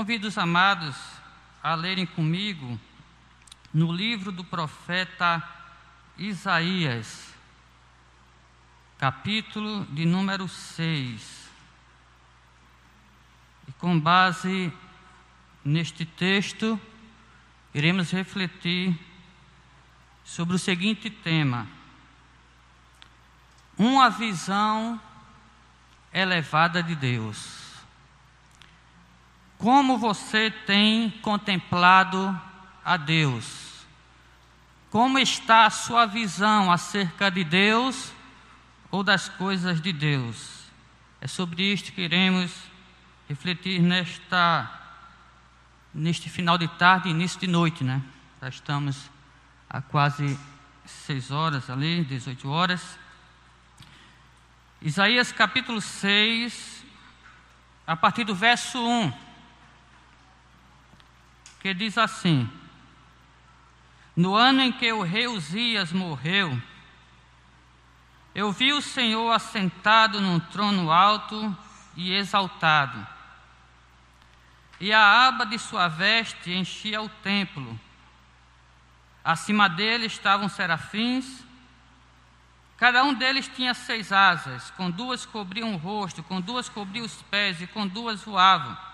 convido os amados a lerem comigo no livro do profeta Isaías, capítulo de número 6. E com base neste texto, iremos refletir sobre o seguinte tema: uma visão elevada de Deus. Como você tem contemplado a Deus? Como está a sua visão acerca de Deus ou das coisas de Deus? É sobre isto que iremos refletir nesta neste final de tarde, início de noite, né? Já estamos a quase seis horas ali, 18 horas. Isaías capítulo 6, a partir do verso 1 que diz assim: No ano em que o rei Uzias morreu, eu vi o Senhor assentado num trono alto e exaltado, e a aba de sua veste enchia o templo. Acima dele estavam serafins, cada um deles tinha seis asas, com duas cobriam o rosto, com duas cobriam os pés e com duas voavam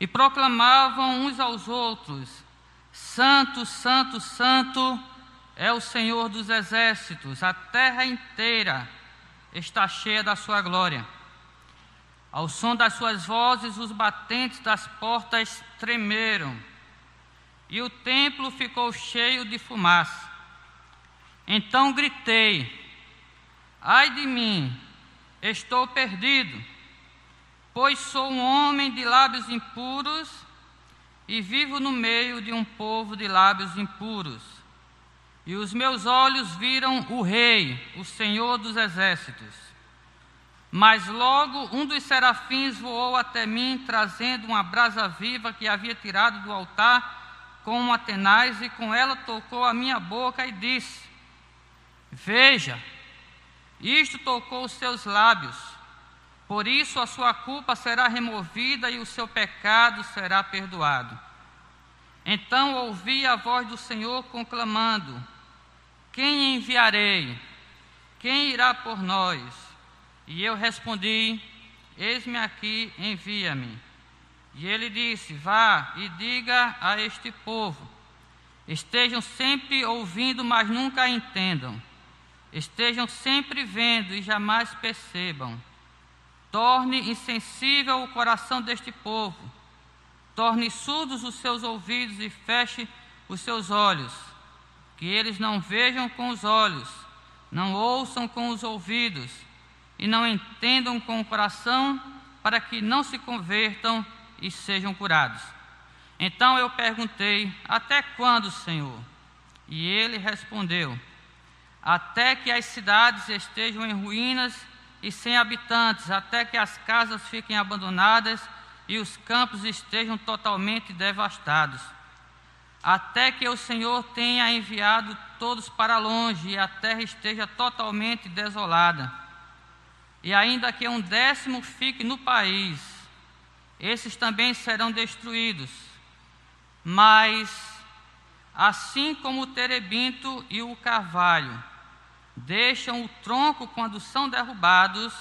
e proclamavam uns aos outros: Santo, Santo, Santo é o Senhor dos exércitos, a terra inteira está cheia da sua glória. Ao som das suas vozes, os batentes das portas tremeram, e o templo ficou cheio de fumaça. Então gritei: Ai de mim, estou perdido pois sou um homem de lábios impuros e vivo no meio de um povo de lábios impuros. E os meus olhos viram o Rei, o Senhor dos exércitos. Mas logo um dos serafins voou até mim, trazendo uma brasa viva que havia tirado do altar com uma tenaz, e com ela tocou a minha boca e disse: Veja, isto tocou os seus lábios por isso a sua culpa será removida e o seu pecado será perdoado. Então ouvi a voz do Senhor conclamando: Quem enviarei? Quem irá por nós? E eu respondi: Eis-me aqui, envia-me. E ele disse: Vá e diga a este povo: Estejam sempre ouvindo, mas nunca entendam. Estejam sempre vendo e jamais percebam Torne insensível o coração deste povo, torne surdos os seus ouvidos e feche os seus olhos, que eles não vejam com os olhos, não ouçam com os ouvidos e não entendam com o coração, para que não se convertam e sejam curados. Então eu perguntei: Até quando, Senhor? E ele respondeu: Até que as cidades estejam em ruínas e sem habitantes, até que as casas fiquem abandonadas e os campos estejam totalmente devastados. Até que o Senhor tenha enviado todos para longe e a terra esteja totalmente desolada. E ainda que um décimo fique no país, esses também serão destruídos. Mas, assim como o terebinto e o carvalho, deixam o tronco quando são derrubados,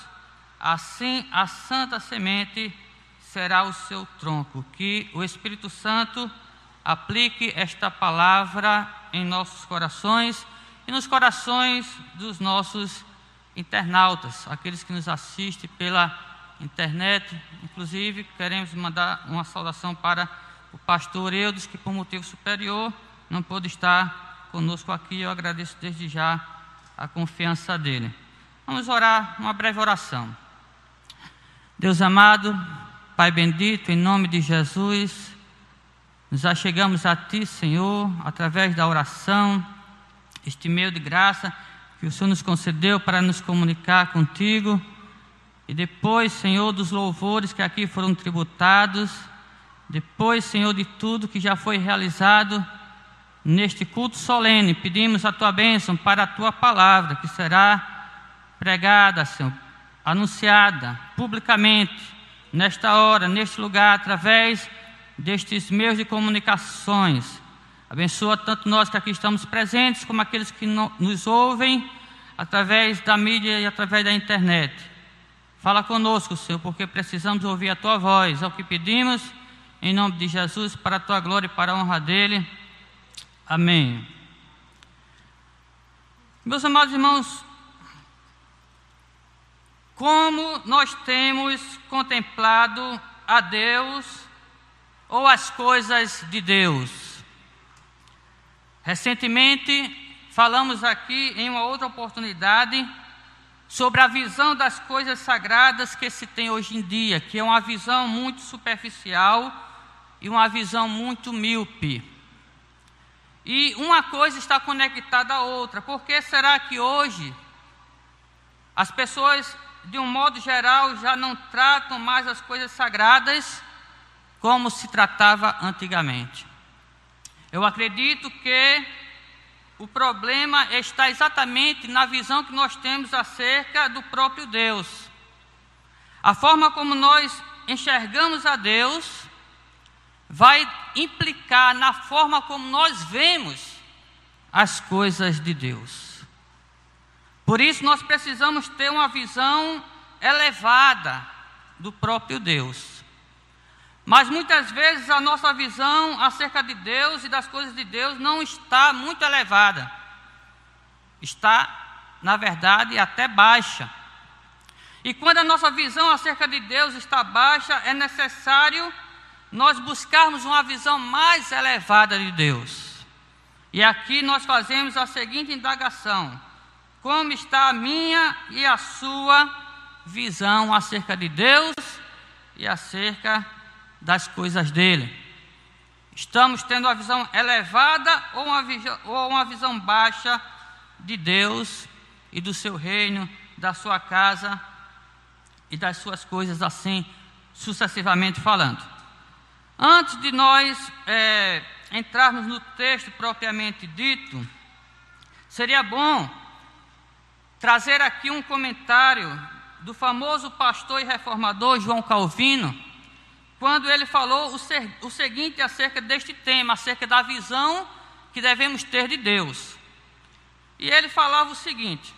assim a santa semente será o seu tronco. Que o Espírito Santo aplique esta palavra em nossos corações e nos corações dos nossos internautas, aqueles que nos assistem pela internet. Inclusive, queremos mandar uma saudação para o pastor Eudes, que por motivo superior não pôde estar conosco aqui. Eu agradeço desde já a confiança dele. Vamos orar uma breve oração. Deus amado, Pai bendito, em nome de Jesus, nos achegamos a Ti, Senhor, através da oração, este meio de graça que o Senhor nos concedeu para nos comunicar contigo. E depois, Senhor, dos louvores que aqui foram tributados, depois, Senhor, de tudo que já foi realizado neste culto solene, pedimos a tua bênção para a tua palavra, que será pregada, Senhor, anunciada publicamente, nesta hora, neste lugar, através destes meios de comunicações. Abençoa tanto nós que aqui estamos presentes, como aqueles que nos ouvem através da mídia e através da internet. Fala conosco, Senhor, porque precisamos ouvir a tua voz. É o que pedimos, em nome de Jesus, para a tua glória e para a honra dele. Amém. Meus amados irmãos, como nós temos contemplado a Deus ou as coisas de Deus? Recentemente, falamos aqui em uma outra oportunidade sobre a visão das coisas sagradas que se tem hoje em dia, que é uma visão muito superficial e uma visão muito míope. E uma coisa está conectada à outra. Por que será que hoje as pessoas, de um modo geral, já não tratam mais as coisas sagradas como se tratava antigamente? Eu acredito que o problema está exatamente na visão que nós temos acerca do próprio Deus. A forma como nós enxergamos a Deus vai implicar na forma como nós vemos as coisas de Deus. Por isso, nós precisamos ter uma visão elevada do próprio Deus. Mas muitas vezes a nossa visão acerca de Deus e das coisas de Deus não está muito elevada. Está, na verdade, até baixa. E quando a nossa visão acerca de Deus está baixa, é necessário nós buscarmos uma visão mais elevada de Deus. E aqui nós fazemos a seguinte indagação: como está a minha e a sua visão acerca de Deus e acerca das coisas dele? Estamos tendo uma visão elevada ou uma, visão, ou uma visão baixa de Deus e do seu reino, da sua casa e das suas coisas assim, sucessivamente falando? Antes de nós é, entrarmos no texto propriamente dito, seria bom trazer aqui um comentário do famoso pastor e reformador João Calvino, quando ele falou o, ser, o seguinte acerca deste tema, acerca da visão que devemos ter de Deus. E ele falava o seguinte: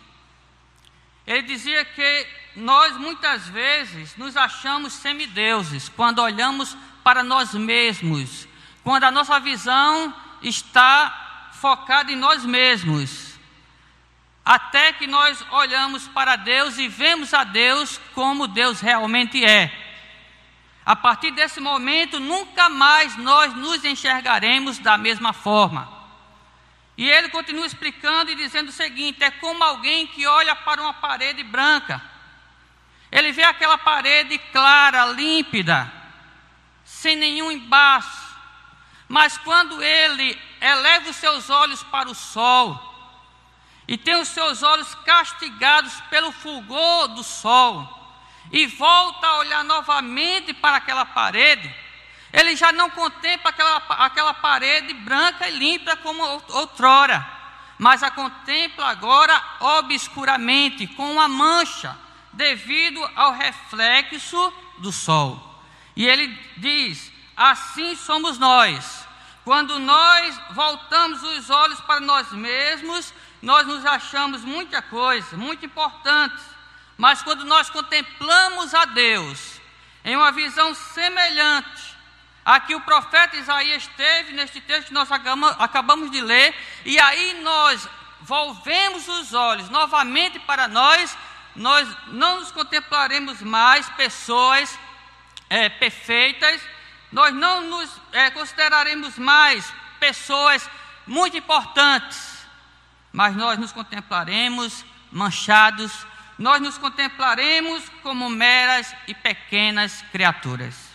ele dizia que nós muitas vezes nos achamos semideuses quando olhamos para nós mesmos, quando a nossa visão está focada em nós mesmos, até que nós olhamos para Deus e vemos a Deus como Deus realmente é. A partir desse momento, nunca mais nós nos enxergaremos da mesma forma. E ele continua explicando e dizendo o seguinte: é como alguém que olha para uma parede branca. Ele vê aquela parede clara, límpida, sem nenhum embaço. Mas quando ele eleva os seus olhos para o sol, e tem os seus olhos castigados pelo fulgor do sol, e volta a olhar novamente para aquela parede, ele já não contempla aquela, aquela parede branca e limpa como outrora, mas a contempla agora obscuramente, com uma mancha, devido ao reflexo do sol. E ele diz: assim somos nós. Quando nós voltamos os olhos para nós mesmos, nós nos achamos muita coisa, muito importante. Mas quando nós contemplamos a Deus em uma visão semelhante a que o profeta Isaías teve neste texto que nós acabamos de ler, e aí nós volvemos os olhos novamente para nós, nós não nos contemplaremos mais pessoas é, perfeitas, nós não nos é, consideraremos mais pessoas muito importantes, mas nós nos contemplaremos manchados, nós nos contemplaremos como meras e pequenas criaturas.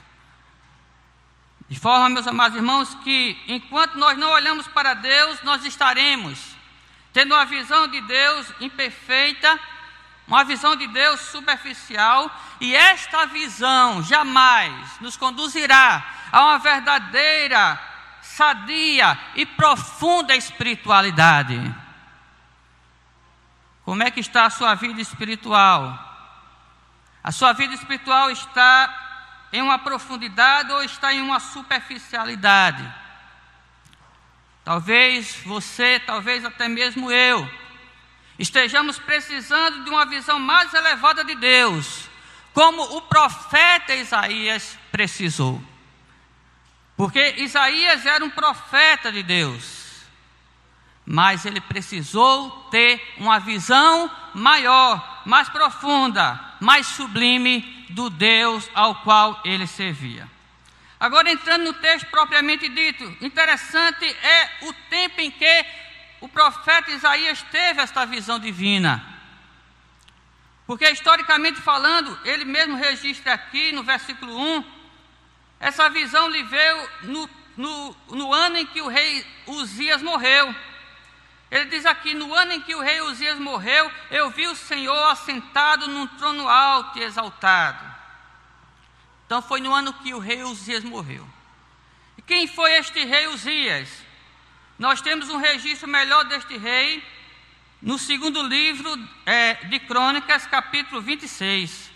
De forma, meus amados irmãos, que enquanto nós não olhamos para Deus, nós estaremos tendo uma visão de Deus imperfeita uma visão de Deus superficial, e esta visão jamais nos conduzirá a uma verdadeira, sadia e profunda espiritualidade. Como é que está a sua vida espiritual? A sua vida espiritual está em uma profundidade ou está em uma superficialidade. Talvez você, talvez até mesmo eu, estejamos precisando de uma visão mais elevada de Deus, como o profeta Isaías precisou. Porque Isaías era um profeta de Deus, mas ele precisou ter uma visão maior, mais profunda, mais sublime do Deus ao qual ele servia. Agora, entrando no texto propriamente dito, interessante é o tempo em que o profeta Isaías teve esta visão divina. Porque, historicamente falando, ele mesmo registra aqui no versículo 1, essa visão lhe veio no, no, no ano em que o rei Uzias morreu. Ele diz aqui: no ano em que o rei Uzias morreu, eu vi o Senhor assentado num trono alto e exaltado. Então foi no ano que o rei Uzias morreu. E quem foi este rei Uzias? Nós temos um registro melhor deste rei no segundo livro é, de Crônicas, capítulo 26.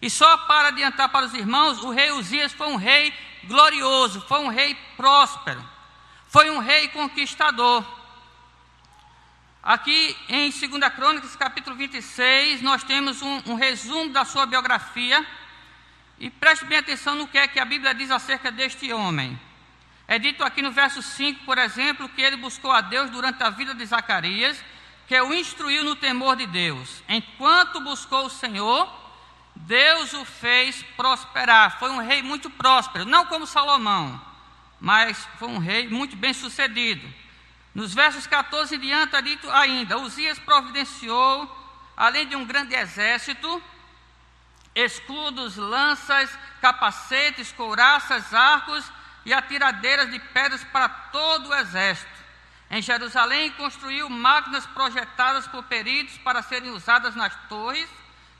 E só para adiantar para os irmãos, o rei Uzias foi um rei glorioso, foi um rei próspero, foi um rei conquistador. Aqui em 2 Crônicas, capítulo 26, nós temos um, um resumo da sua biografia. E preste bem atenção no que é que a Bíblia diz acerca deste homem. É dito aqui no verso 5, por exemplo, que ele buscou a Deus durante a vida de Zacarias, que o instruiu no temor de Deus. Enquanto buscou o Senhor, Deus o fez prosperar. Foi um rei muito próspero, não como Salomão, mas foi um rei muito bem sucedido. Nos versos 14 e diante, é dito ainda: Uzias providenciou, além de um grande exército, escudos, lanças, capacetes, couraças, arcos e atiradeiras de pedras para todo o exército. Em Jerusalém construiu máquinas projetadas por peritos para serem usadas nas torres.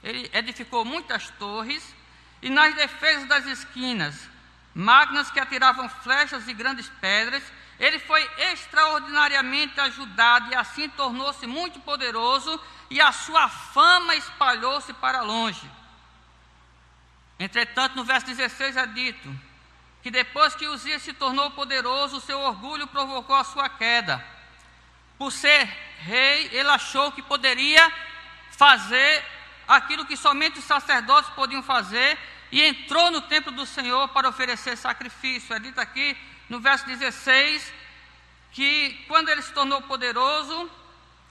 Ele edificou muitas torres e nas defesas das esquinas, máquinas que atiravam flechas e grandes pedras. Ele foi extraordinariamente ajudado e assim tornou-se muito poderoso e a sua fama espalhou-se para longe. Entretanto, no verso 16 é dito que depois que Uzias se tornou poderoso, seu orgulho provocou a sua queda. Por ser rei, ele achou que poderia fazer aquilo que somente os sacerdotes podiam fazer e entrou no templo do Senhor para oferecer sacrifício. É dito aqui no verso 16 que quando ele se tornou poderoso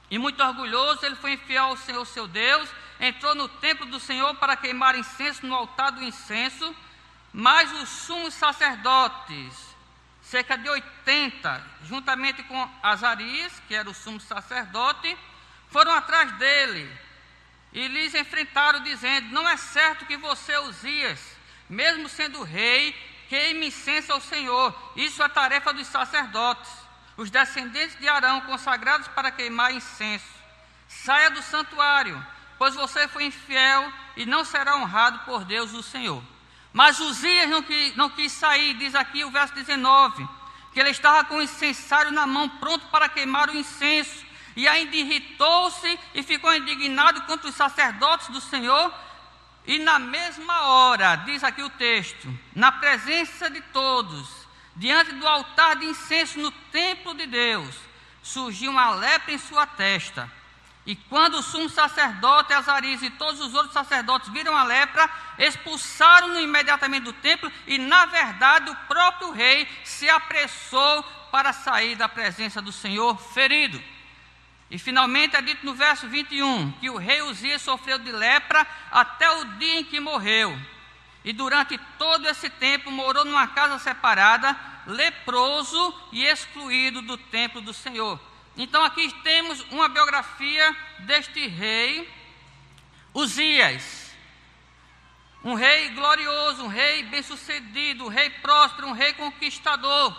e muito orgulhoso, ele foi infiel ao Senhor seu Deus entrou no templo do Senhor para queimar incenso no altar do incenso, mas os sumos sacerdotes, cerca de 80, juntamente com Azarias, que era o sumo sacerdote, foram atrás dele e lhes enfrentaram, dizendo: Não é certo que você, Uzias, mesmo sendo rei, queime incenso ao Senhor. Isso é tarefa dos sacerdotes, os descendentes de Arão, consagrados para queimar incenso. Saia do santuário pois você foi infiel e não será honrado por Deus o Senhor. Mas Uzias não quis, não quis sair, diz aqui o verso 19, que ele estava com o incensário na mão, pronto para queimar o incenso, e ainda irritou-se e ficou indignado contra os sacerdotes do Senhor, e na mesma hora, diz aqui o texto, na presença de todos, diante do altar de incenso no templo de Deus, surgiu uma lepra em sua testa. E quando o sumo sacerdote Azarias e todos os outros sacerdotes viram a lepra, expulsaram-no imediatamente do templo, e na verdade o próprio rei se apressou para sair da presença do Senhor ferido. E finalmente é dito no verso 21 que o rei Uzias sofreu de lepra até o dia em que morreu. E durante todo esse tempo morou numa casa separada, leproso e excluído do templo do Senhor. Então aqui temos uma biografia deste rei, Uzias. Um rei glorioso, um rei bem-sucedido, um rei próspero, um rei conquistador.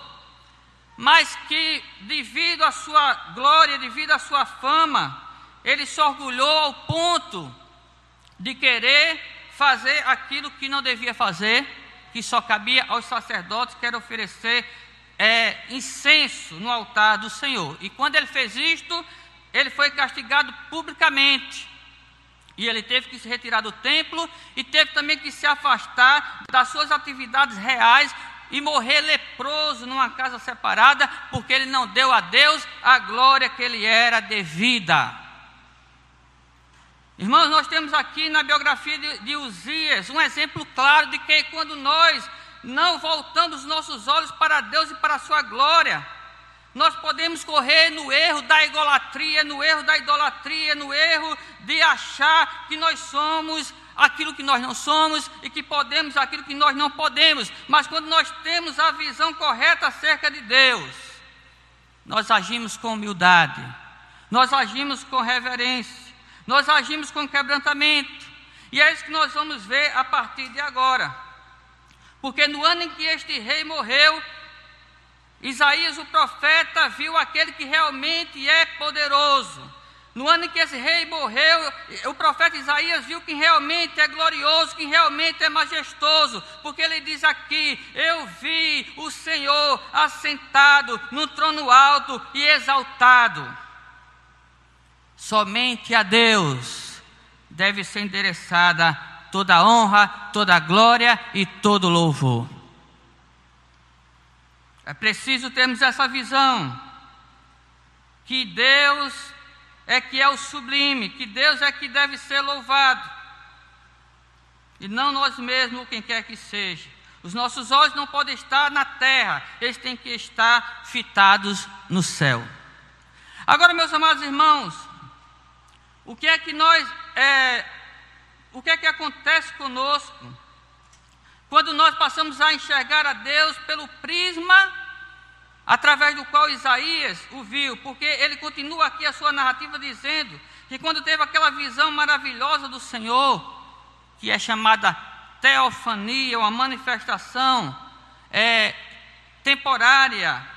Mas que, devido à sua glória, devido à sua fama, ele se orgulhou ao ponto de querer fazer aquilo que não devia fazer, que só cabia aos sacerdotes, que era oferecer é, incenso no altar do Senhor. E quando ele fez isto, ele foi castigado publicamente. E ele teve que se retirar do templo e teve também que se afastar das suas atividades reais e morrer leproso numa casa separada, porque ele não deu a Deus a glória que ele era devida. Irmãos, nós temos aqui na biografia de, de Uzias um exemplo claro de que quando nós não voltamos os nossos olhos para Deus e para a sua glória, nós podemos correr no erro da idolatria, no erro da idolatria, no erro de achar que nós somos aquilo que nós não somos e que podemos aquilo que nós não podemos. Mas quando nós temos a visão correta acerca de Deus, nós agimos com humildade, nós agimos com reverência, nós agimos com quebrantamento. E é isso que nós vamos ver a partir de agora. Porque no ano em que este rei morreu, Isaías, o profeta, viu aquele que realmente é poderoso. No ano em que esse rei morreu, o profeta Isaías viu que realmente é glorioso, que realmente é majestoso, porque ele diz aqui: Eu vi o Senhor assentado no trono alto e exaltado. Somente a Deus deve ser endereçada toda honra, toda glória e todo louvor. É preciso termos essa visão que Deus é que é o sublime, que Deus é que deve ser louvado. E não nós mesmos, quem quer que seja. Os nossos olhos não podem estar na terra, eles têm que estar fitados no céu. Agora, meus amados irmãos, o que é que nós, é, o que é que acontece conosco? Quando nós passamos a enxergar a Deus pelo prisma através do qual Isaías o viu, porque ele continua aqui a sua narrativa dizendo que quando teve aquela visão maravilhosa do Senhor, que é chamada teofania, uma manifestação é, temporária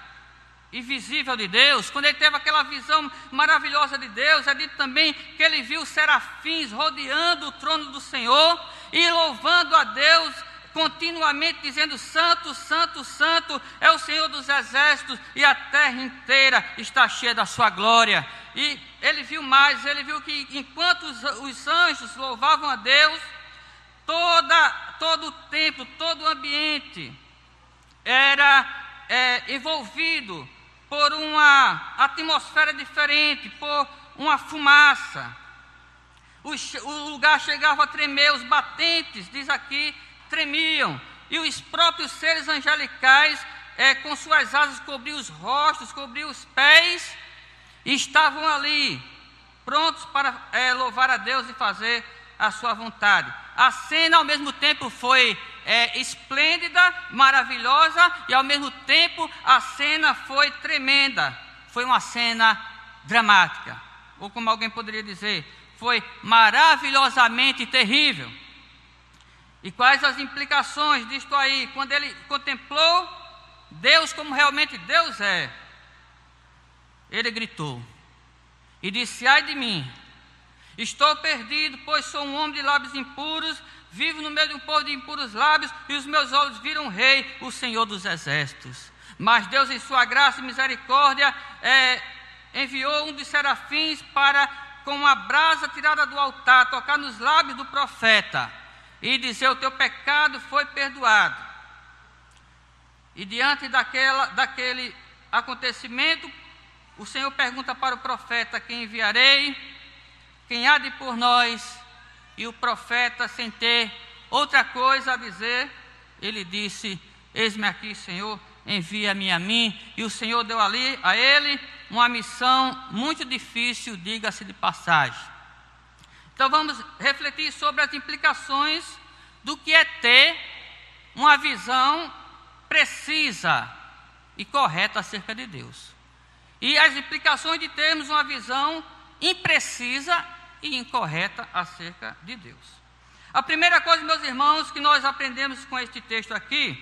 e visível de Deus, quando ele teve aquela visão maravilhosa de Deus, é dito também que ele viu serafins rodeando o trono do Senhor e louvando a Deus continuamente dizendo: Santo, Santo, Santo é o Senhor dos exércitos, e a terra inteira está cheia da sua glória. E ele viu mais, ele viu que enquanto os, os anjos louvavam a Deus, toda, todo o templo, todo o ambiente era é, envolvido por uma atmosfera diferente, por uma fumaça. O, o lugar chegava a tremer, os batentes, diz aqui, tremiam, e os próprios seres angelicais, é, com suas asas, cobriam os rostos, cobriam os pés, e estavam ali, prontos para é, louvar a Deus e fazer a sua vontade. A cena, ao mesmo tempo, foi é, esplêndida, maravilhosa, e ao mesmo tempo a cena foi tremenda. Foi uma cena dramática, ou como alguém poderia dizer, foi maravilhosamente terrível. E quais as implicações disto aí? Quando ele contemplou Deus como realmente Deus é, ele gritou e disse: Ai de mim, estou perdido, pois sou um homem de lábios impuros, vivo no meio de um povo de impuros lábios, e os meus olhos viram o Rei, o Senhor dos Exércitos. Mas Deus, em Sua graça e misericórdia, é, enviou um dos serafins para, com uma brasa tirada do altar, tocar nos lábios do profeta e dizer: O teu pecado foi perdoado. E diante daquela, daquele acontecimento, o Senhor pergunta para o profeta: Quem enviarei? Quem há de por nós? E o profeta, sem ter outra coisa a dizer, ele disse: Eis-me aqui, Senhor, envia-me a mim. E o Senhor deu ali a ele uma missão muito difícil, diga-se de passagem. Então vamos refletir sobre as implicações do que é ter uma visão precisa e correta acerca de Deus. E as implicações de termos uma visão imprecisa e incorreta acerca de Deus. A primeira coisa, meus irmãos, que nós aprendemos com este texto aqui,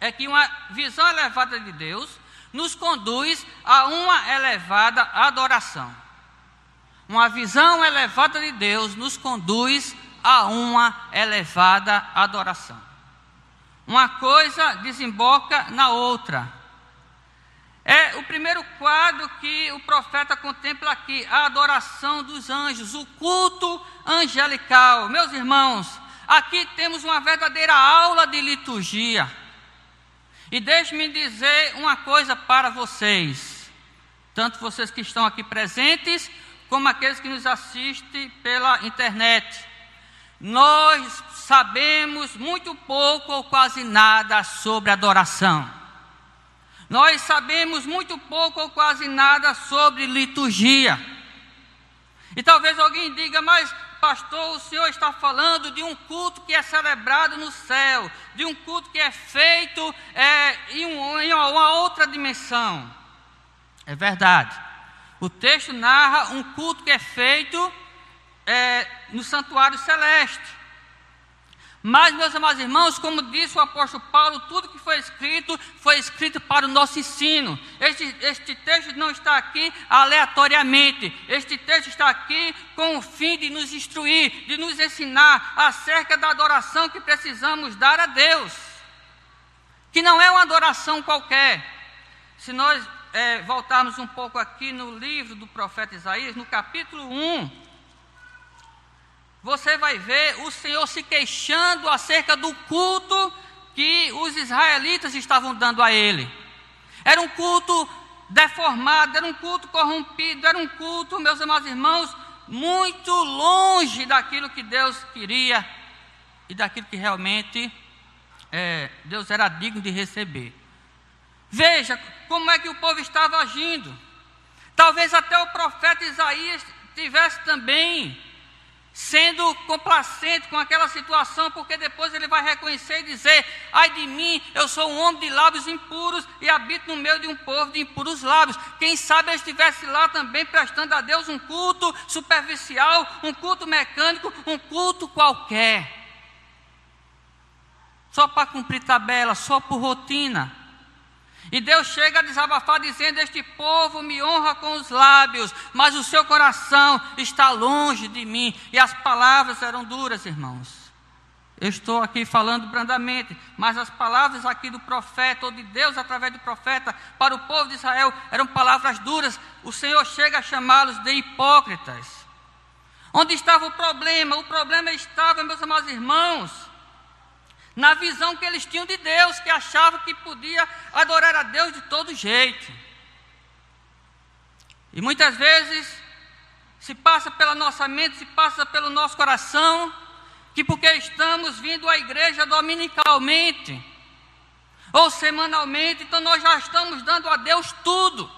é que uma visão elevada de Deus nos conduz a uma elevada adoração. Uma visão elevada de Deus nos conduz a uma elevada adoração. Uma coisa desemboca na outra. É o primeiro quadro que o profeta contempla aqui, a adoração dos anjos, o culto angelical. Meus irmãos, aqui temos uma verdadeira aula de liturgia. E deixe-me dizer uma coisa para vocês, tanto vocês que estão aqui presentes, como aqueles que nos assistem pela internet. Nós sabemos muito pouco ou quase nada sobre adoração. Nós sabemos muito pouco ou quase nada sobre liturgia. E talvez alguém diga, mas pastor, o senhor está falando de um culto que é celebrado no céu, de um culto que é feito é, em, um, em uma outra dimensão. É verdade. O texto narra um culto que é feito é, no santuário celeste. Mas, meus amados irmãos, como disse o apóstolo Paulo, tudo que foi escrito foi escrito para o nosso ensino. Este, este texto não está aqui aleatoriamente. Este texto está aqui com o fim de nos instruir, de nos ensinar acerca da adoração que precisamos dar a Deus. Que não é uma adoração qualquer. Se nós é, voltarmos um pouco aqui no livro do profeta Isaías, no capítulo 1 você vai ver o Senhor se queixando acerca do culto que os israelitas estavam dando a ele. Era um culto deformado, era um culto corrompido, era um culto, meus amados irmãos, muito longe daquilo que Deus queria e daquilo que realmente é, Deus era digno de receber. Veja como é que o povo estava agindo. Talvez até o profeta Isaías tivesse também sendo complacente com aquela situação, porque depois ele vai reconhecer e dizer: Ai de mim, eu sou um homem de lábios impuros e habito no meio de um povo de impuros lábios. Quem sabe eu estivesse lá também prestando a Deus um culto superficial, um culto mecânico, um culto qualquer. Só para cumprir tabela, só por rotina. E Deus chega a desabafar dizendo: Este povo me honra com os lábios, mas o seu coração está longe de mim. E as palavras eram duras, irmãos. Eu estou aqui falando brandamente, mas as palavras aqui do profeta, ou de Deus através do profeta, para o povo de Israel, eram palavras duras. O Senhor chega a chamá-los de hipócritas. Onde estava o problema? O problema estava, meus amados irmãos, na visão que eles tinham de Deus, que achavam que podia adorar a Deus de todo jeito. E muitas vezes se passa pela nossa mente, se passa pelo nosso coração, que porque estamos vindo à igreja dominicalmente ou semanalmente, então nós já estamos dando a Deus tudo.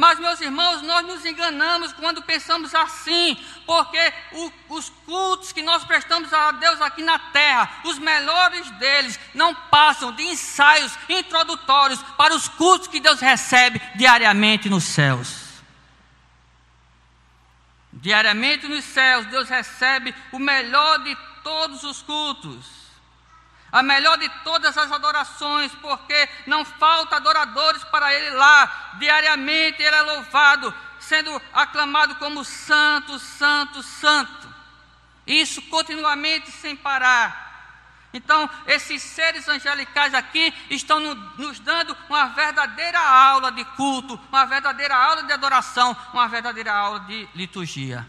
Mas, meus irmãos, nós nos enganamos quando pensamos assim, porque o, os cultos que nós prestamos a Deus aqui na terra, os melhores deles, não passam de ensaios introdutórios para os cultos que Deus recebe diariamente nos céus. Diariamente nos céus, Deus recebe o melhor de todos os cultos a melhor de todas as adorações, porque não falta adoradores para Ele lá. Diariamente Ele é louvado, sendo aclamado como Santo, Santo, Santo. Isso continuamente sem parar. Então, esses seres angelicais aqui estão no, nos dando uma verdadeira aula de culto, uma verdadeira aula de adoração, uma verdadeira aula de liturgia.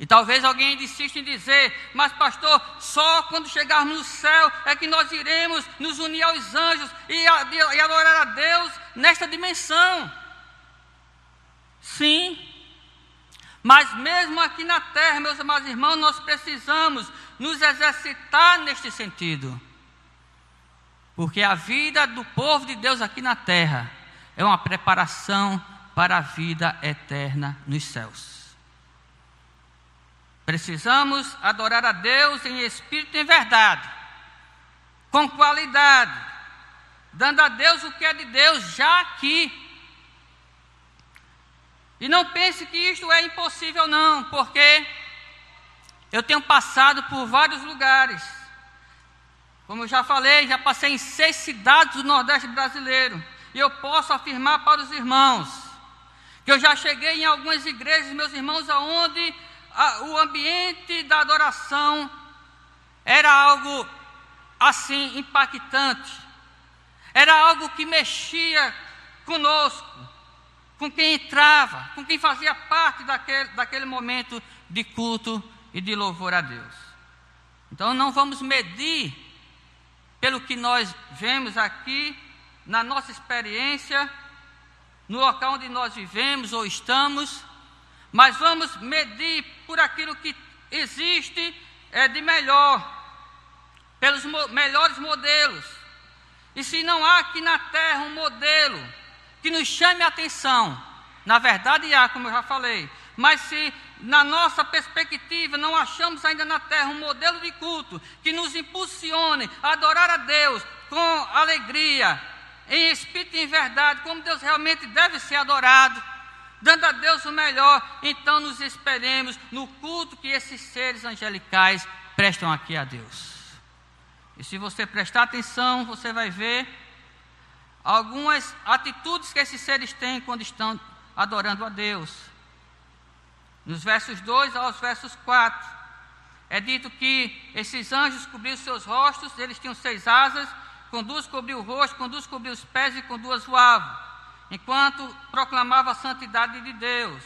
E talvez alguém insista em dizer, mas pastor, só quando chegarmos no céu é que nós iremos nos unir aos anjos e, adorar a Deus nesta dimensão. Sim, mas mesmo aqui na terra, meus amados irmãos, nós precisamos nos exercitar neste sentido. Porque a vida do povo de Deus aqui na terra é uma preparação para a vida eterna nos céus. Precisamos adorar a Deus em espírito e em verdade, com qualidade, dando a Deus o que é de Deus já aqui. E não pense que isto é impossível, não, porque eu tenho passado por vários lugares. Como eu já falei, já passei em seis cidades do Nordeste brasileiro. E eu posso afirmar para os irmãos que eu já cheguei em algumas igrejas, meus irmãos, aonde a, o ambiente da adoração era algo assim impactante. Era algo que mexia conosco, com quem entrava, com quem fazia parte daquele, daquele momento de culto e de louvor a Deus. Então não vamos medir pelo que nós vemos aqui, na nossa experiência, no local onde nós vivemos ou estamos, mas vamos medir por aquilo que existe é, de melhor, pelos mo melhores modelos. E se não há aqui na terra um modelo que nos chame a atenção, na verdade há, como eu já falei, mas se na nossa perspectiva não achamos ainda na terra um modelo de culto que nos impulsione a adorar a Deus com alegria, em espírito e em verdade, como Deus realmente deve ser adorado, dando a Deus o melhor, então nos esperemos no culto que esses seres angelicais prestam aqui a Deus. E se você prestar atenção, você vai ver algumas atitudes que esses seres têm quando estão adorando a Deus. Nos versos 2 aos versos 4, é dito que esses anjos cobriam seus rostos, eles tinham seis asas, com duas cobriu o rosto, com duas cobriu os pés e com duas voavam, enquanto proclamava a santidade de Deus.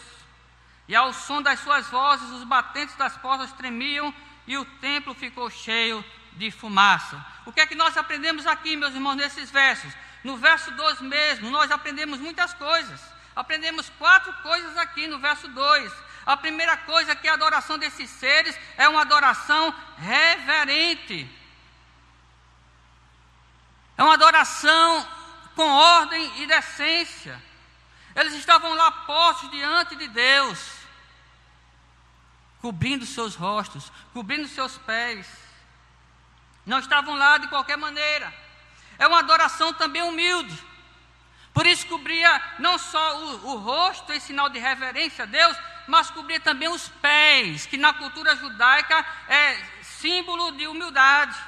E ao som das suas vozes, os batentes das portas tremiam e o templo ficou cheio de fumaça. O que é que nós aprendemos aqui, meus irmãos, nesses versos? No verso 2 mesmo, nós aprendemos muitas coisas. Aprendemos quatro coisas aqui no verso 2. A primeira coisa é que a adoração desses seres é uma adoração reverente. É uma adoração com ordem e decência. Eles estavam lá postos diante de Deus, cobrindo seus rostos, cobrindo seus pés. Não estavam lá de qualquer maneira. É uma adoração também humilde. Por isso cobria não só o, o, rosto em sinal de reverência a Deus, mas cobria também os pés, que na cultura judaica é símbolo de humildade.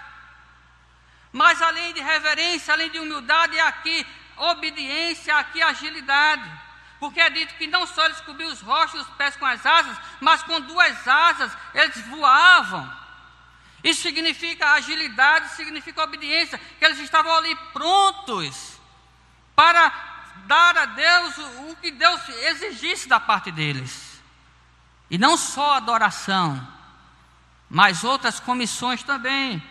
Mas além de reverência, além de humildade, é aqui obediência, aqui agilidade. Porque é dito que não só eles cobriam os rostos e os pés com as asas, mas com duas asas eles voavam. Isso significa agilidade, significa obediência, que eles estavam ali prontos para dar a Deus o que Deus exigisse da parte deles. E não só adoração, mas outras comissões também.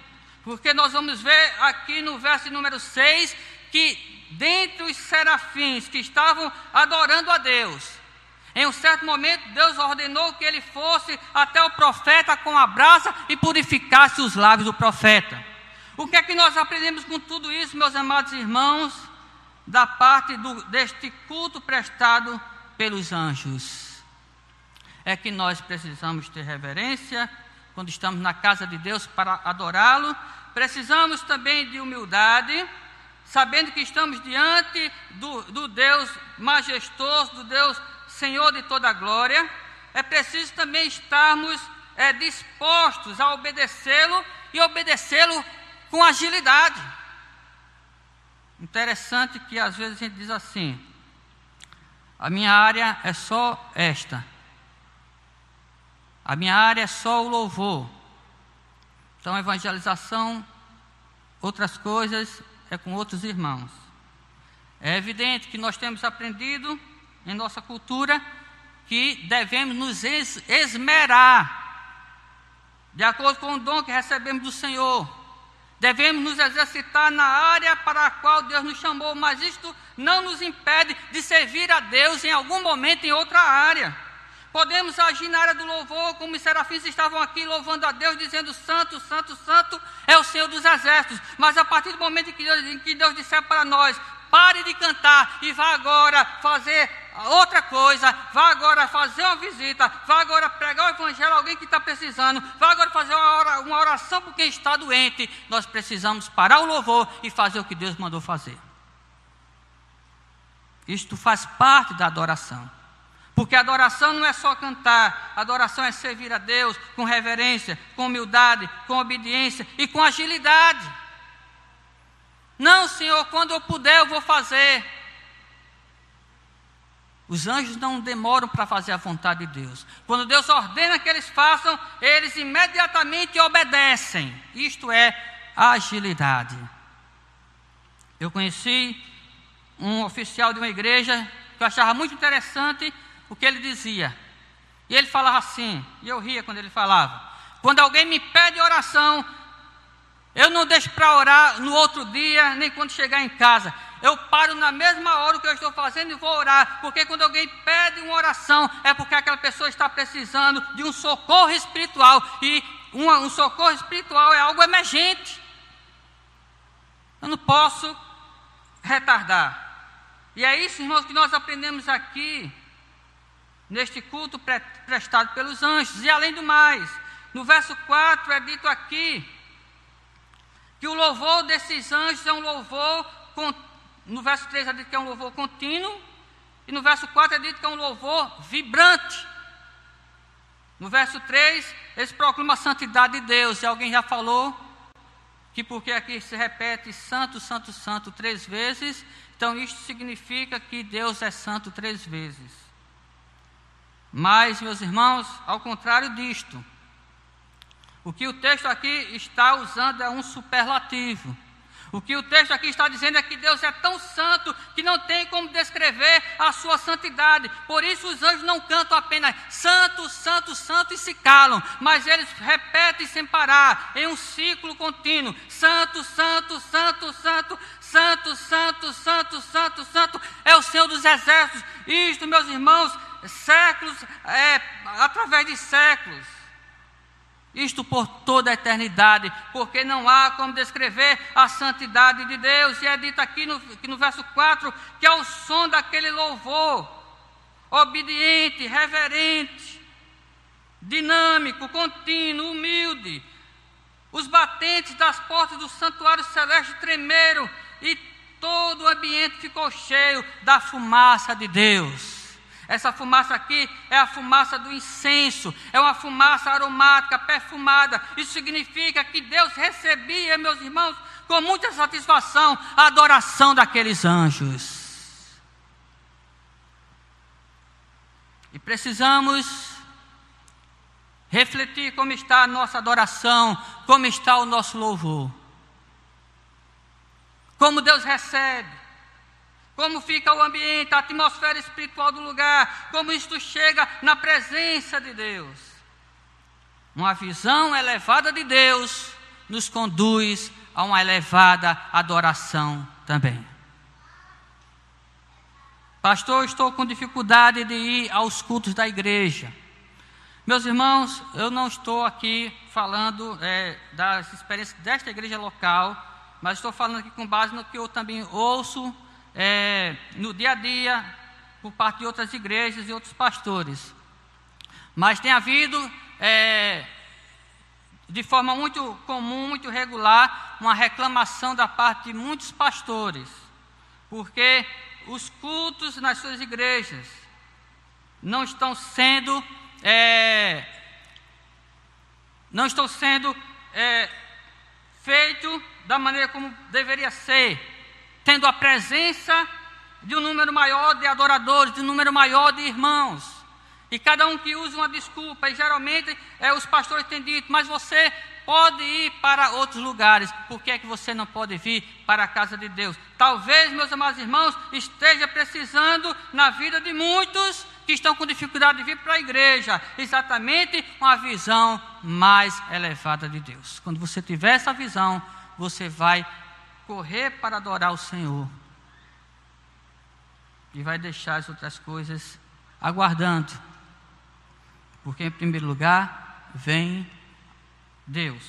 Porque nós vamos ver aqui no verso número 6 que dentre os serafins que estavam adorando a Deus, em um certo momento, Deus ordenou que ele fosse até o profeta com a brasa e purificasse os lábios do profeta. O que é que nós aprendemos com tudo isso, meus amados irmãos, da parte do, deste culto prestado pelos anjos? É que nós precisamos ter reverência quando estamos na casa de Deus para adorá-lo, precisamos também de humildade, sabendo que estamos diante do, do Deus majestoso, do Deus Senhor de toda a glória, é preciso também estarmos é, dispostos a obedecê-lo e obedecê-lo com agilidade. Interessante que às vezes a gente diz assim: a minha área é só esta, a minha área é só o louvor. Então, evangelização, outras coisas, é com outros irmãos. É evidente que nós temos aprendido em nossa cultura que devemos nos esmerar, de acordo com o dom que recebemos do Senhor. Devemos nos exercitar na área para a qual Deus nos chamou, mas isto não nos impede de servir a Deus em algum momento em outra área. Podemos agir na área do louvor, como os serafins estavam aqui louvando a Deus, dizendo: Santo, Santo, Santo é o Senhor dos exércitos. Mas a partir do momento em que Deus, em que Deus disser para nós: pare de cantar e vá agora fazer outra coisa, vá agora fazer uma visita, vá agora pregar o evangelho a alguém que está precisando, vá agora fazer uma oração por quem está doente. Nós precisamos parar o louvor e fazer o que Deus mandou fazer. Isto faz parte da adoração. Porque adoração não é só cantar, adoração é servir a Deus com reverência, com humildade, com obediência e com agilidade. Não, Senhor, quando eu puder eu vou fazer. Os anjos não demoram para fazer a vontade de Deus. Quando Deus ordena que eles façam, eles imediatamente obedecem. Isto é agilidade. eu conheci um oficial de uma igreja que eu achava muito interessante o que ele dizia. E ele falava assim, e eu ria quando ele falava: quando alguém me pede oração, eu não deixo para orar no outro dia, nem quando chegar em casa. Eu paro na mesma hora que eu estou fazendo e vou orar, porque quando alguém pede uma oração, é porque aquela pessoa está precisando de um socorro espiritual, e um, socorro espiritual é algo emergente. Eu não posso retardar. E é isso, irmãos, que nós aprendemos aqui, neste culto pre prestado pelos anjos. E além do mais, no verso 4 é dito aqui que o louvor desses anjos é um louvor, no verso 3 é dito que é um louvor contínuo, e no verso 4 é dito que é um louvor vibrante. No verso 3, eles proclamam a santidade de Deus, e alguém já falou que porque aqui se repete santo, santo, santo três vezes, então isto significa que Deus é santo três vezes. Mas, meus irmãos, ao contrário disto, o que o texto aqui está usando é um superlativo. O que o texto aqui está dizendo é que Deus é tão santo que não tem como descrever a sua santidade. Por isso os anjos não cantam apenas santo, santo, santo e se calam, mas eles repetem sem parar, em um ciclo contínuo: santo, santo, santo, santo, santo, santo, santo, santo, santo, é o Senhor dos exércitos. Isto, meus irmãos, séculos, é, através de séculos isto por toda a eternidade, porque não há como descrever a santidade de Deus, e é dito aqui no, no verso 4 que é o som daquele louvor, obediente, reverente, dinâmico, contínuo, humilde. Os batentes das portas do santuário celeste tremeram e todo o ambiente ficou cheio da fumaça de Deus. Essa fumaça aqui é a fumaça do incenso, é uma fumaça aromática, perfumada. Isso significa que Deus recebia, meus irmãos, com muita satisfação, a adoração daqueles anjos. E precisamos refletir como está a nossa adoração, como está o nosso louvor. Como Deus recebe como fica o ambiente, a atmosfera espiritual do lugar, como isto chega na presença de Deus. Uma visão elevada de Deus nos conduz a uma elevada adoração também. Pastor, estou com dificuldade de ir aos cultos da igreja. Meus irmãos, eu não estou aqui falando é, das experiências desta igreja local, mas estou falando aqui com base no que eu também ouço é, no dia a dia por parte de outras igrejas e outros pastores. Mas tem havido, é, de forma muito comum, muito regular, uma reclamação da parte de muitos pastores, porque os cultos nas suas igrejas não estão sendo é, não estão sendo é, feitos da maneira como deveria ser tendo a presença de um número maior de adoradores, de um número maior de irmãos. E cada um que usa uma desculpa, e geralmente é, os pastores têm dito, mas você pode ir para outros lugares, por que é que você não pode vir para a casa de Deus? Talvez, meus amados irmãos, esteja precisando na vida de muitos que estão com dificuldade de vir para a igreja, exatamente uma visão mais elevada de Deus. Quando você tiver essa visão, você vai correr para adorar o Senhor. E vai deixar as outras coisas aguardando. Porque, em primeiro lugar, vem Deus.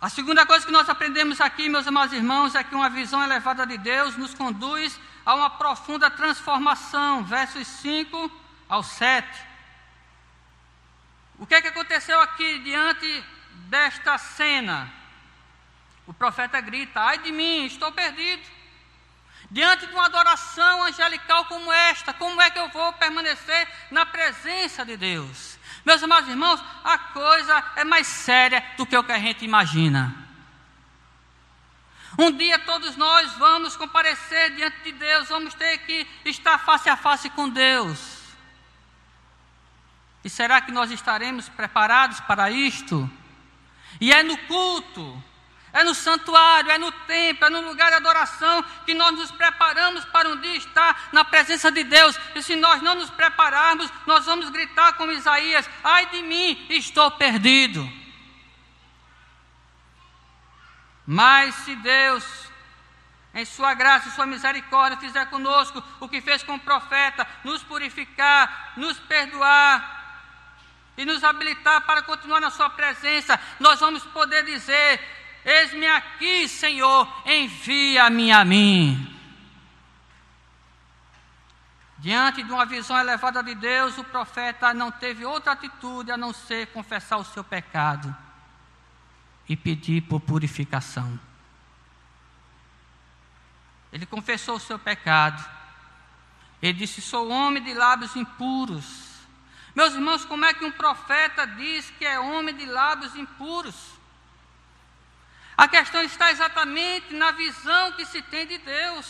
A segunda coisa que nós aprendemos aqui, meus amados irmãos, é que uma visão elevada de Deus nos conduz a uma profunda transformação. Versos 5 ao 7. O que é que aconteceu aqui diante desta cena? O profeta grita: Ai de mim, estou perdido. Diante de uma adoração angelical como esta, como é que eu vou permanecer na presença de Deus? Meus amados irmãos, a coisa é mais séria do que o que a gente imagina. Um dia todos nós vamos comparecer diante de Deus, vamos ter que estar face a face com Deus. E será que nós estaremos preparados para isto? E é no culto É no santuário, é no templo, é no lugar de adoração que nós nos preparamos para um dia estar na presença de Deus. E se nós não nos prepararmos, nós vamos gritar como Isaías: ai de mim, estou perdido. Mas se Deus, em Sua graça e Sua misericórdia, fizer conosco o que fez com o profeta, nos purificar, nos perdoar, e nos habilitar para continuar na Sua presença, nós vamos poder dizer: Eis-me aqui, Senhor, envia-me a mim. Diante de uma visão elevada de Deus, o profeta não teve outra atitude a não ser confessar o seu pecado e pedir por purificação. Ele confessou o seu pecado. Ele disse: Sou homem de lábios impuros. Meus irmãos, como é que um profeta diz que é homem de lábios impuros? A questão está exatamente na visão que se tem de Deus.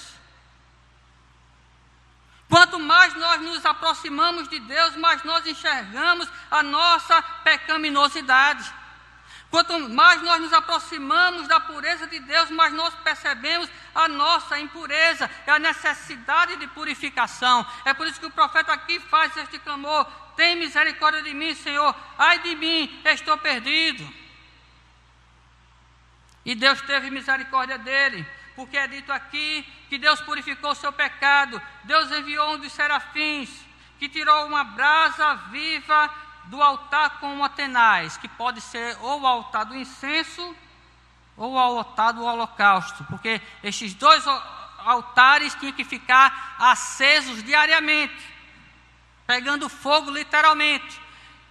Quanto mais nós nos aproximamos de Deus, mais nós enxergamos a nossa pecaminosidade. Quanto mais nós nos aproximamos da pureza de Deus, mais nós percebemos a nossa impureza e a necessidade de purificação. É por isso que o profeta aqui faz este clamor: tem misericórdia de mim, Senhor. Ai de mim, estou perdido. E Deus teve misericórdia dele, porque é dito aqui que Deus purificou seu pecado. Deus enviou um dos serafins, que tirou uma brasa viva do altar com uma tenaz, que pode ser ou o altar do incenso ou o altar do holocausto, porque estes dois altares tinham que ficar acesos diariamente, pegando fogo literalmente.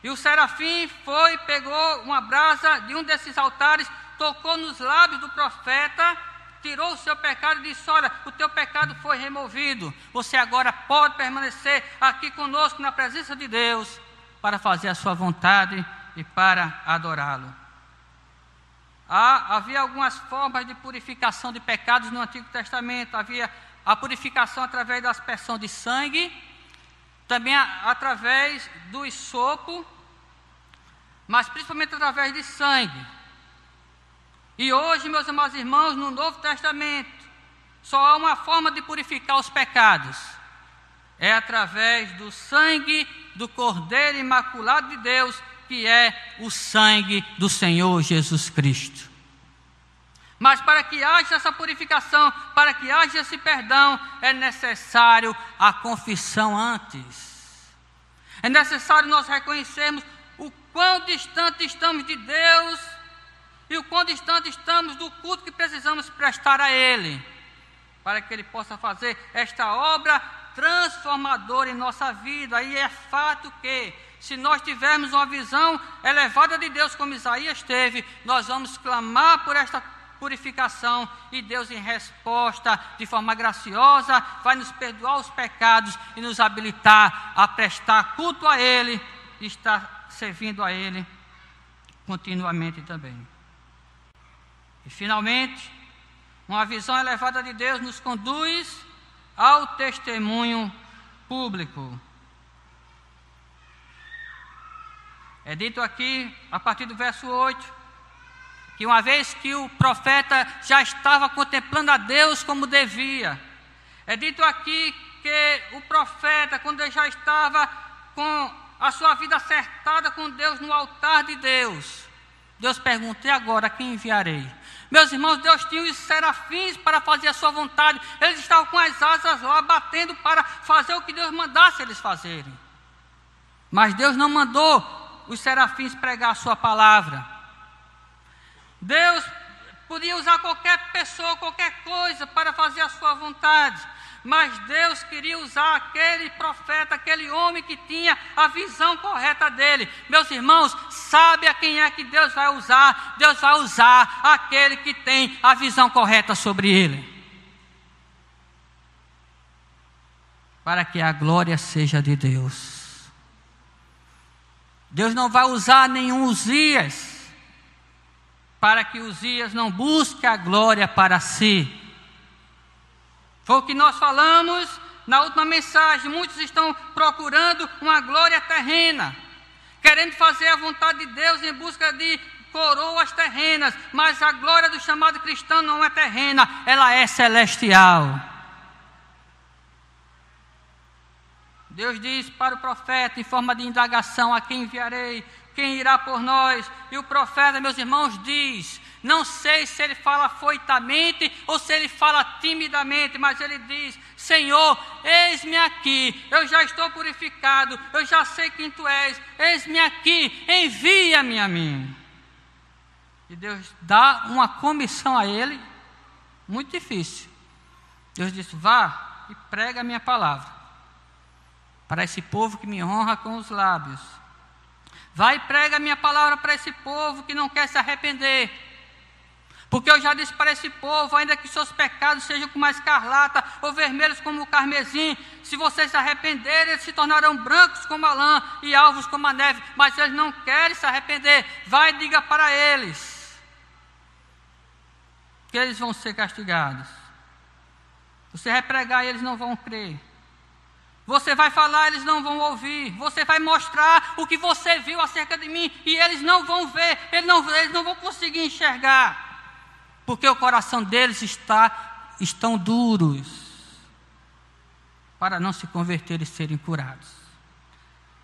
E o serafim foi, pegou uma brasa de um desses altares tocou nos lábios do profeta, tirou o seu pecado e disse: Olha, o teu pecado foi removido. Você agora pode permanecer aqui conosco na presença de Deus para fazer a sua vontade e para adorá-lo. havia algumas formas de purificação de pecados no Antigo Testamento. Havia a purificação através da aspersão de sangue, também através do sopo, mas principalmente através de sangue. E hoje, meus amados irmãos, no Novo Testamento, só há uma forma de purificar os pecados: é através do sangue do Cordeiro Imaculado de Deus, que é o sangue do Senhor Jesus Cristo. Mas para que haja essa purificação, para que haja esse perdão, é necessário a confissão antes. É necessário nós reconhecermos o quão distante estamos de Deus e o quão distante estamos do culto que precisamos prestar a Ele, para que Ele possa fazer esta obra transformadora em nossa vida. E é fato que, se nós tivermos uma visão elevada de Deus, como Isaías teve, nós vamos clamar por esta purificação e Deus, em resposta, de forma graciosa, vai nos perdoar os pecados e nos habilitar a prestar culto a Ele e estar servindo a Ele continuamente também. E finalmente, uma visão elevada de Deus nos conduz ao testemunho público. É dito aqui, a partir do verso 8, que uma vez que o profeta já estava contemplando a Deus como devia, é dito aqui que o profeta, quando ele já estava com a sua vida acertada com Deus no altar de Deus, Deus pergunta: e agora quem enviarei? Meus irmãos, Deus tinha os serafins para fazer a sua vontade. Eles estavam com as asas lá batendo para fazer o que Deus mandasse eles fazerem. Mas Deus não mandou os serafins pregar a sua palavra. Deus podia usar qualquer pessoa, qualquer coisa para fazer a sua vontade. Mas Deus queria usar aquele profeta, aquele homem que tinha a visão correta dele. Meus irmãos, sabe a quem é que Deus vai usar? Deus vai usar aquele que tem a visão correta sobre ele. Para que a glória seja de Deus. Deus não vai usar nenhum Uzias para que Uzias não busque a glória para si foi o que nós falamos na última mensagem. Muitos estão procurando uma glória terrena, querendo fazer a vontade de Deus em busca de coroas terrenas, mas a glória do chamado cristão não é terrena, ela é celestial. Deus diz para o profeta, em forma de indagação: A quem enviarei? Quem irá por nós? E o profeta, meus irmãos, diz: Não sei se ele fala foitamente ou se ele fala timidamente, mas ele diz: Senhor, eis-me aqui, eu já estou purificado, eu já sei quem tu és, eis-me aqui, envia-me a mim. E Deus dá uma comissão a ele, muito difícil. Deus disse: Vá e prega a minha palavra para esse povo que me honra com os lábios. Vai e prega a minha palavra para esse povo que não quer se arrepender. Porque eu já disse para esse povo, ainda que seus pecados sejam como a escarlata ou vermelhos como o carmesim, se vocês se arrependerem, eles se tornarão brancos como a lã e alvos como a neve, mas eles não querem se arrepender. Vai e diga para eles que eles vão ser castigados. Você vai pregar e eles não vão crer. Você vai falar, eles não vão ouvir. Você vai mostrar o que você viu acerca de mim e eles não vão ver, eles não, eles não vão conseguir enxergar. Porque o coração deles está estão duros para não se converter e serem curados.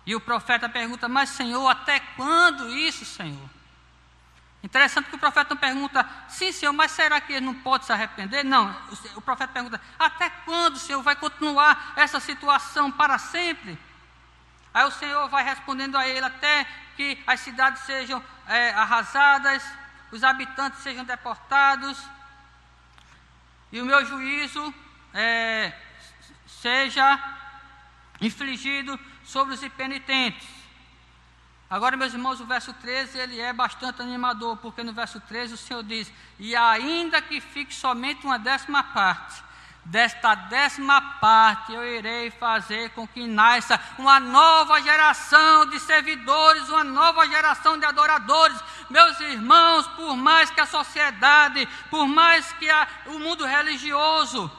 E o profeta pergunta: "Mas Senhor, até quando isso, Senhor?" Interessante que o profeta não pergunta, sim, Senhor, mas será que ele não pode se arrepender? Não, o profeta pergunta, até quando, Senhor, vai continuar essa situação para sempre? Aí o Senhor vai respondendo a ele, até que as cidades sejam é, arrasadas, os habitantes sejam deportados, e o meu juízo é, seja infligido sobre os impenitentes. Agora, meus irmãos, o verso 13 ele é bastante animador, porque no verso 13 o Senhor diz: E ainda que fique somente uma décima parte, desta décima parte eu irei fazer com que nasça uma nova geração de servidores, uma nova geração de adoradores. Meus irmãos, por mais que a sociedade, por mais que a, o mundo religioso,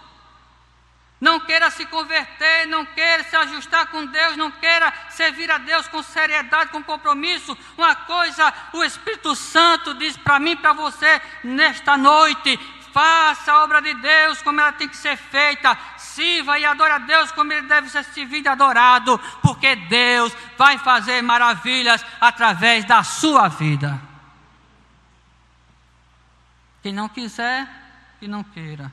não queira se converter, não queira se ajustar com Deus, não queira servir a Deus com seriedade, com compromisso. Uma coisa o Espírito Santo diz para mim, para você, nesta noite: faça a obra de Deus como ela tem que ser feita, sirva e adore a Deus como ele deve ser servido e adorado, porque Deus vai fazer maravilhas através da sua vida. Quem não quiser, que não queira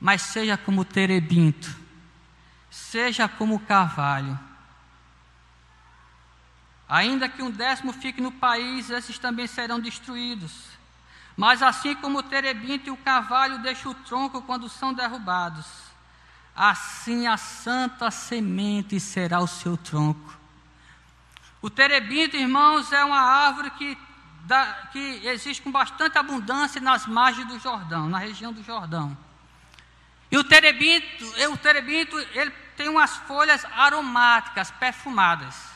mas seja como o terebinto, seja como o carvalho. Ainda que um décimo fique no país, esses também serão destruídos. Mas assim como o terebinto e o carvalho deixam o tronco quando são derrubados, assim a santa semente será o seu tronco. O terebinto, irmãos, é uma árvore que, dá, que existe com bastante abundância nas margens do Jordão, na região do Jordão. E o terebinto, o terebinto, ele tem umas folhas aromáticas, perfumadas.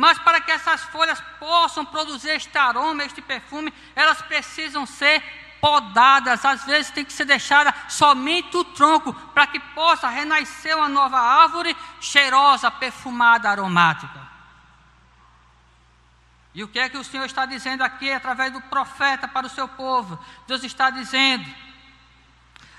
Mas para que essas folhas possam produzir este aroma, este perfume, elas precisam ser podadas, às vezes tem que ser deixada somente o tronco, para que possa renascer uma nova árvore cheirosa, perfumada, aromática. E o que é que o Senhor está dizendo aqui através do profeta para o seu povo? Deus está dizendo: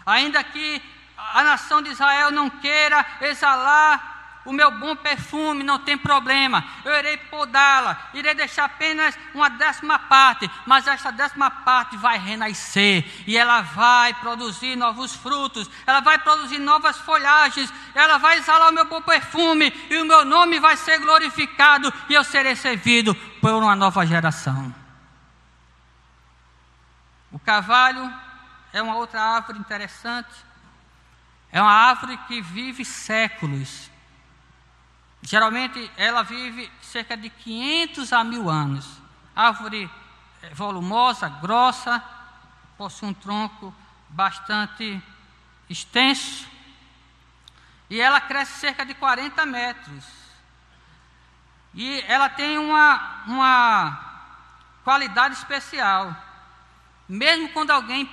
Ainda que a nação de Israel não queira exalar o meu bom perfume, não tem problema. Eu irei podá-la, irei deixar apenas uma décima parte, mas essa décima parte vai renascer e ela vai produzir novos frutos, ela vai produzir novas folhagens, ela vai exalar o meu bom perfume e o meu nome vai ser glorificado e eu serei servido por uma nova geração. O cavalo é uma outra árvore interessante. É uma árvore que vive séculos. Geralmente ela vive cerca de 500 a mil anos. Árvore é, volumosa, grossa, possui um tronco bastante extenso. E ela cresce cerca de 40 metros. E ela tem uma, uma qualidade especial. Mesmo quando alguém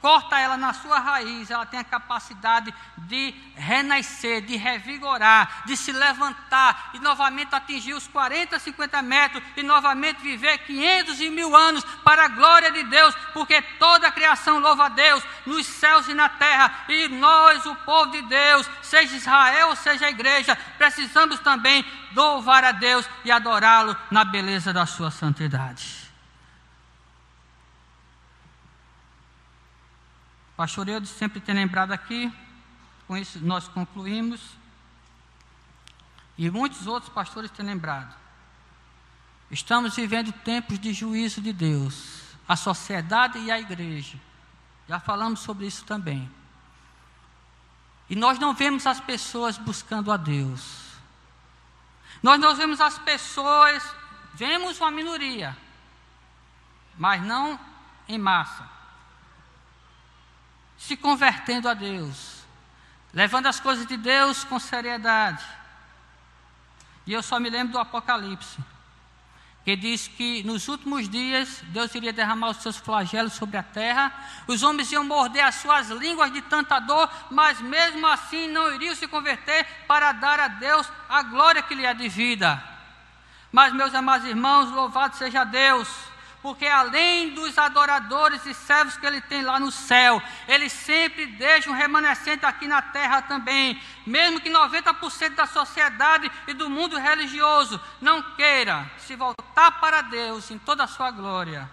corta ela na sua raiz, ela tem a capacidade de renascer, de revigorar, de se levantar e novamente atingir os 40, 50 metros e novamente viver 500 e mil anos para a glória de Deus, porque toda a criação louva a Deus nos céus e na terra, e nós, o povo de Deus, seja Israel, seja a igreja, precisamos também louvar a Deus e adorá-lo na beleza da sua santidade. Pastor Eudes sempre tem lembrado aqui, com isso nós concluímos, e muitos outros pastores têm lembrado. Estamos vivendo tempos de juízo de Deus, a sociedade e a igreja. Já falamos sobre isso também. E nós não vemos as pessoas buscando a Deus. Nós não vemos as pessoas, vemos uma minoria, mas não em massa se convertendo a Deus, levando as coisas de Deus com seriedade. E eu só me lembro do Apocalipse, que diz que nos últimos dias Deus iria derramar os seus flagelos sobre a terra, os homens iam morder as suas línguas de tanta dor, mas mesmo assim não iriam se converter para dar a Deus a glória que lhe é devida. Mas, meus amados irmãos, louvado seja Deus porque além dos adoradores e servos que ele tem lá no céu, ele sempre deixa um remanescente aqui na terra também. Mesmo que 90% da sociedade e do mundo religioso não queira se voltar para Deus em toda a sua glória,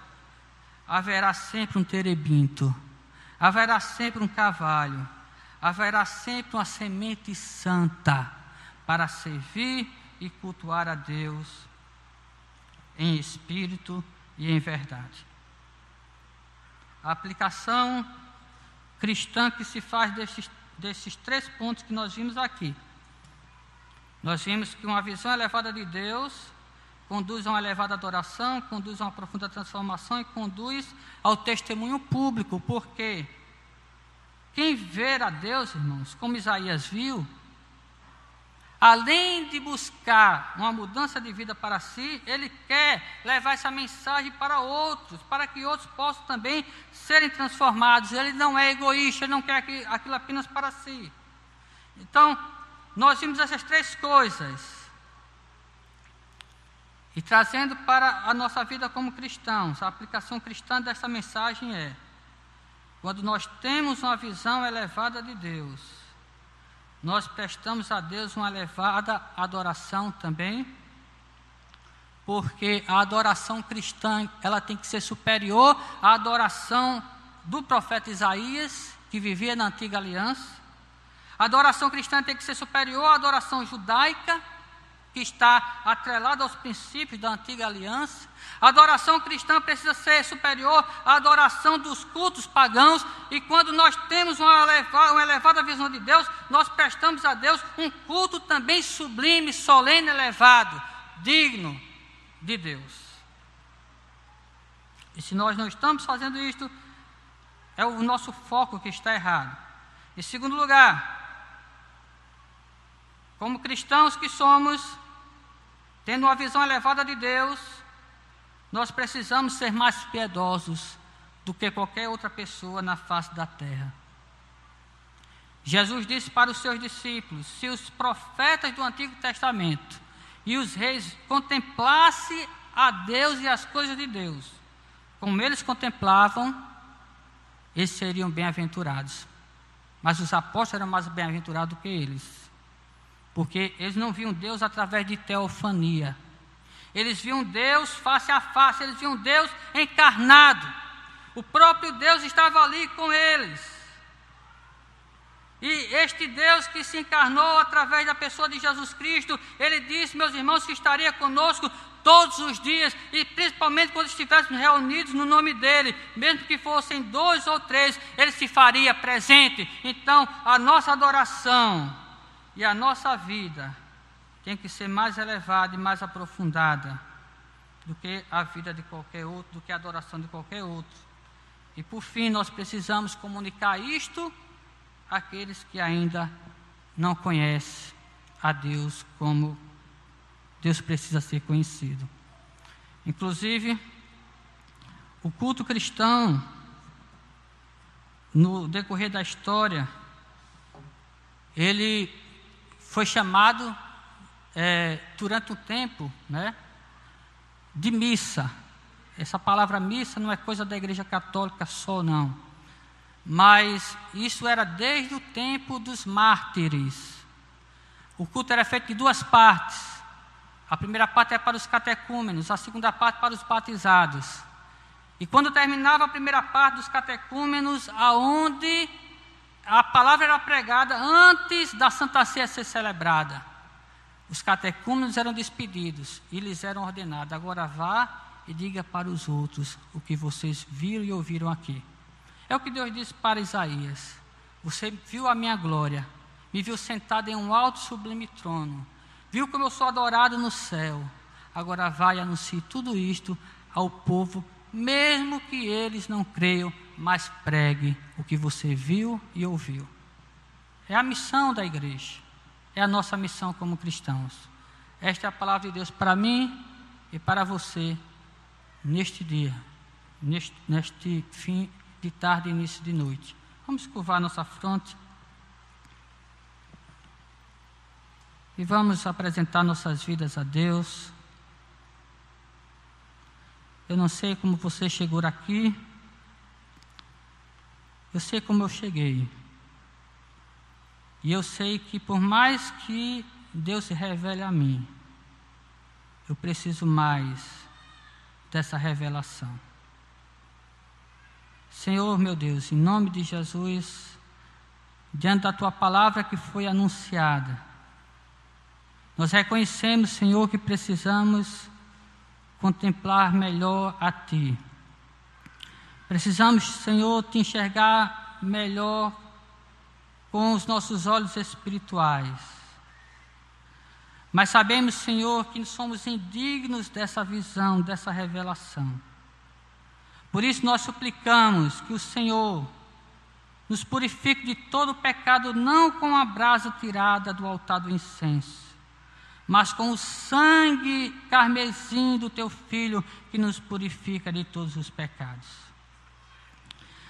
haverá sempre um terebinto, haverá sempre um cavalo, haverá sempre uma semente santa para servir e cultuar a Deus em espírito e em verdade. A aplicação cristã que se faz desses, desses três pontos que nós vimos aqui. Nós vimos que uma visão elevada de Deus conduz a uma elevada adoração, conduz a uma profunda transformação e conduz ao testemunho público, porque quem ver a Deus, irmãos, como Isaías viu, além de buscar uma mudança de vida para si, ele quer levar essa mensagem para outros, para que outros possam também serem transformados. Ele não é egoísta, ele não quer aquilo apenas para si. Então, nós vimos essas três coisas. E trazendo para a nossa vida como cristãos, a aplicação cristã dessa mensagem é: quando nós temos uma visão elevada de Deus, nós prestamos a Deus uma elevada adoração também, porque a adoração cristã ela tem que ser superior à adoração do profeta Isaías, que vivia na antiga aliança. A adoração cristã tem que ser superior à adoração judaica, que está atrelada aos princípios da antiga aliança. A adoração cristã precisa ser superior à adoração dos cultos pagãos, e quando nós temos uma elevada, uma elevada visão de Deus, nós prestamos a Deus um culto também sublime, solene, elevado, digno de Deus. E se nós não estamos fazendo isto, é o nosso foco que está errado. Em segundo lugar, como cristãos que somos, tendo uma visão elevada de Deus, nós precisamos ser mais piedosos do que qualquer outra pessoa na face da terra. Jesus disse para os seus discípulos: se os profetas do Antigo Testamento e os reis contemplassem a Deus e as coisas de Deus, como eles contemplavam, eles seriam bem-aventurados. Mas os apóstolos eram mais bem-aventurados do que eles, porque eles não viam Deus através de teofania eles viam Deus face a face, eles viam Deus encarnado. O próprio Deus estava ali com eles. E este Deus que se encarnou através da pessoa de Jesus Cristo, ele disse, meus irmãos, que estaria conosco todos os dias, e principalmente quando estivéssemos reunidos no nome dele, mesmo que fossem dois ou três, ele se faria presente. Então, a nossa adoração e a nossa vida tem que ser mais elevada e mais aprofundada do que a vida de qualquer outro, do que a adoração de qualquer outro. E por fim, nós precisamos comunicar isto àqueles que ainda não conhecem a Deus como Deus precisa ser conhecido. Inclusive, o culto cristão no decorrer da história, ele foi chamado é, durante o tempo, né, de missa. Essa palavra missa não é coisa da Igreja Católica só, não. Mas isso era desde o tempo dos mártires. O culto era feito de duas partes. A primeira parte é para os catecúmenos, a segunda parte para os batizados. E quando terminava a primeira parte dos catecúmenos, aonde a palavra era pregada antes da Santa Ceia ser celebrada. Os catecúmenos eram despedidos e lhes eram ordenados: agora vá e diga para os outros o que vocês viram e ouviram aqui. É o que Deus disse para Isaías: Você viu a minha glória, me viu sentado em um alto sublime trono, viu como eu sou adorado no céu. Agora vai e anuncie tudo isto ao povo, mesmo que eles não creiam mas pregue o que você viu e ouviu. É a missão da igreja, é a nossa missão como cristãos. Esta é a palavra de Deus para mim e para você neste dia, neste, neste fim de tarde início de noite. Vamos curvar nossa fronte e vamos apresentar nossas vidas a Deus. Eu não sei como você chegou aqui. Eu sei como eu cheguei. E eu sei que por mais que Deus se revele a mim, eu preciso mais dessa revelação. Senhor, meu Deus, em nome de Jesus, diante da tua palavra que foi anunciada, nós reconhecemos, Senhor, que precisamos contemplar melhor a Ti. Precisamos, Senhor, te enxergar melhor com os nossos olhos espirituais. Mas sabemos, Senhor, que somos indignos dessa visão, dessa revelação. Por isso nós suplicamos que o Senhor nos purifique de todo o pecado, não com a brasa tirada do altar do incenso, mas com o sangue carmesim do teu filho que nos purifica de todos os pecados.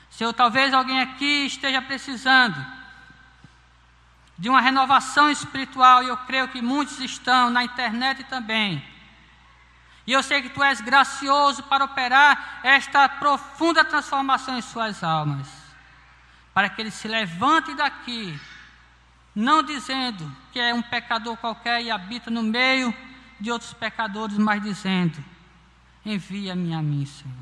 Senhor, talvez alguém aqui esteja precisando de uma renovação espiritual, e eu creio que muitos estão na internet também. E eu sei que tu és gracioso para operar esta profunda transformação em suas almas, para que ele se levante daqui, não dizendo que é um pecador qualquer e habita no meio de outros pecadores, mas dizendo: Envia-me a mim, Senhor.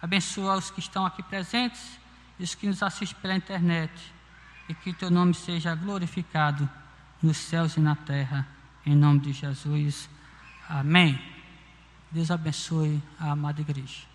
Abençoa os que estão aqui presentes e os que nos assistem pela internet, e que teu nome seja glorificado nos céus e na terra, em nome de Jesus. Amém. Deus abençoe a amada igreja.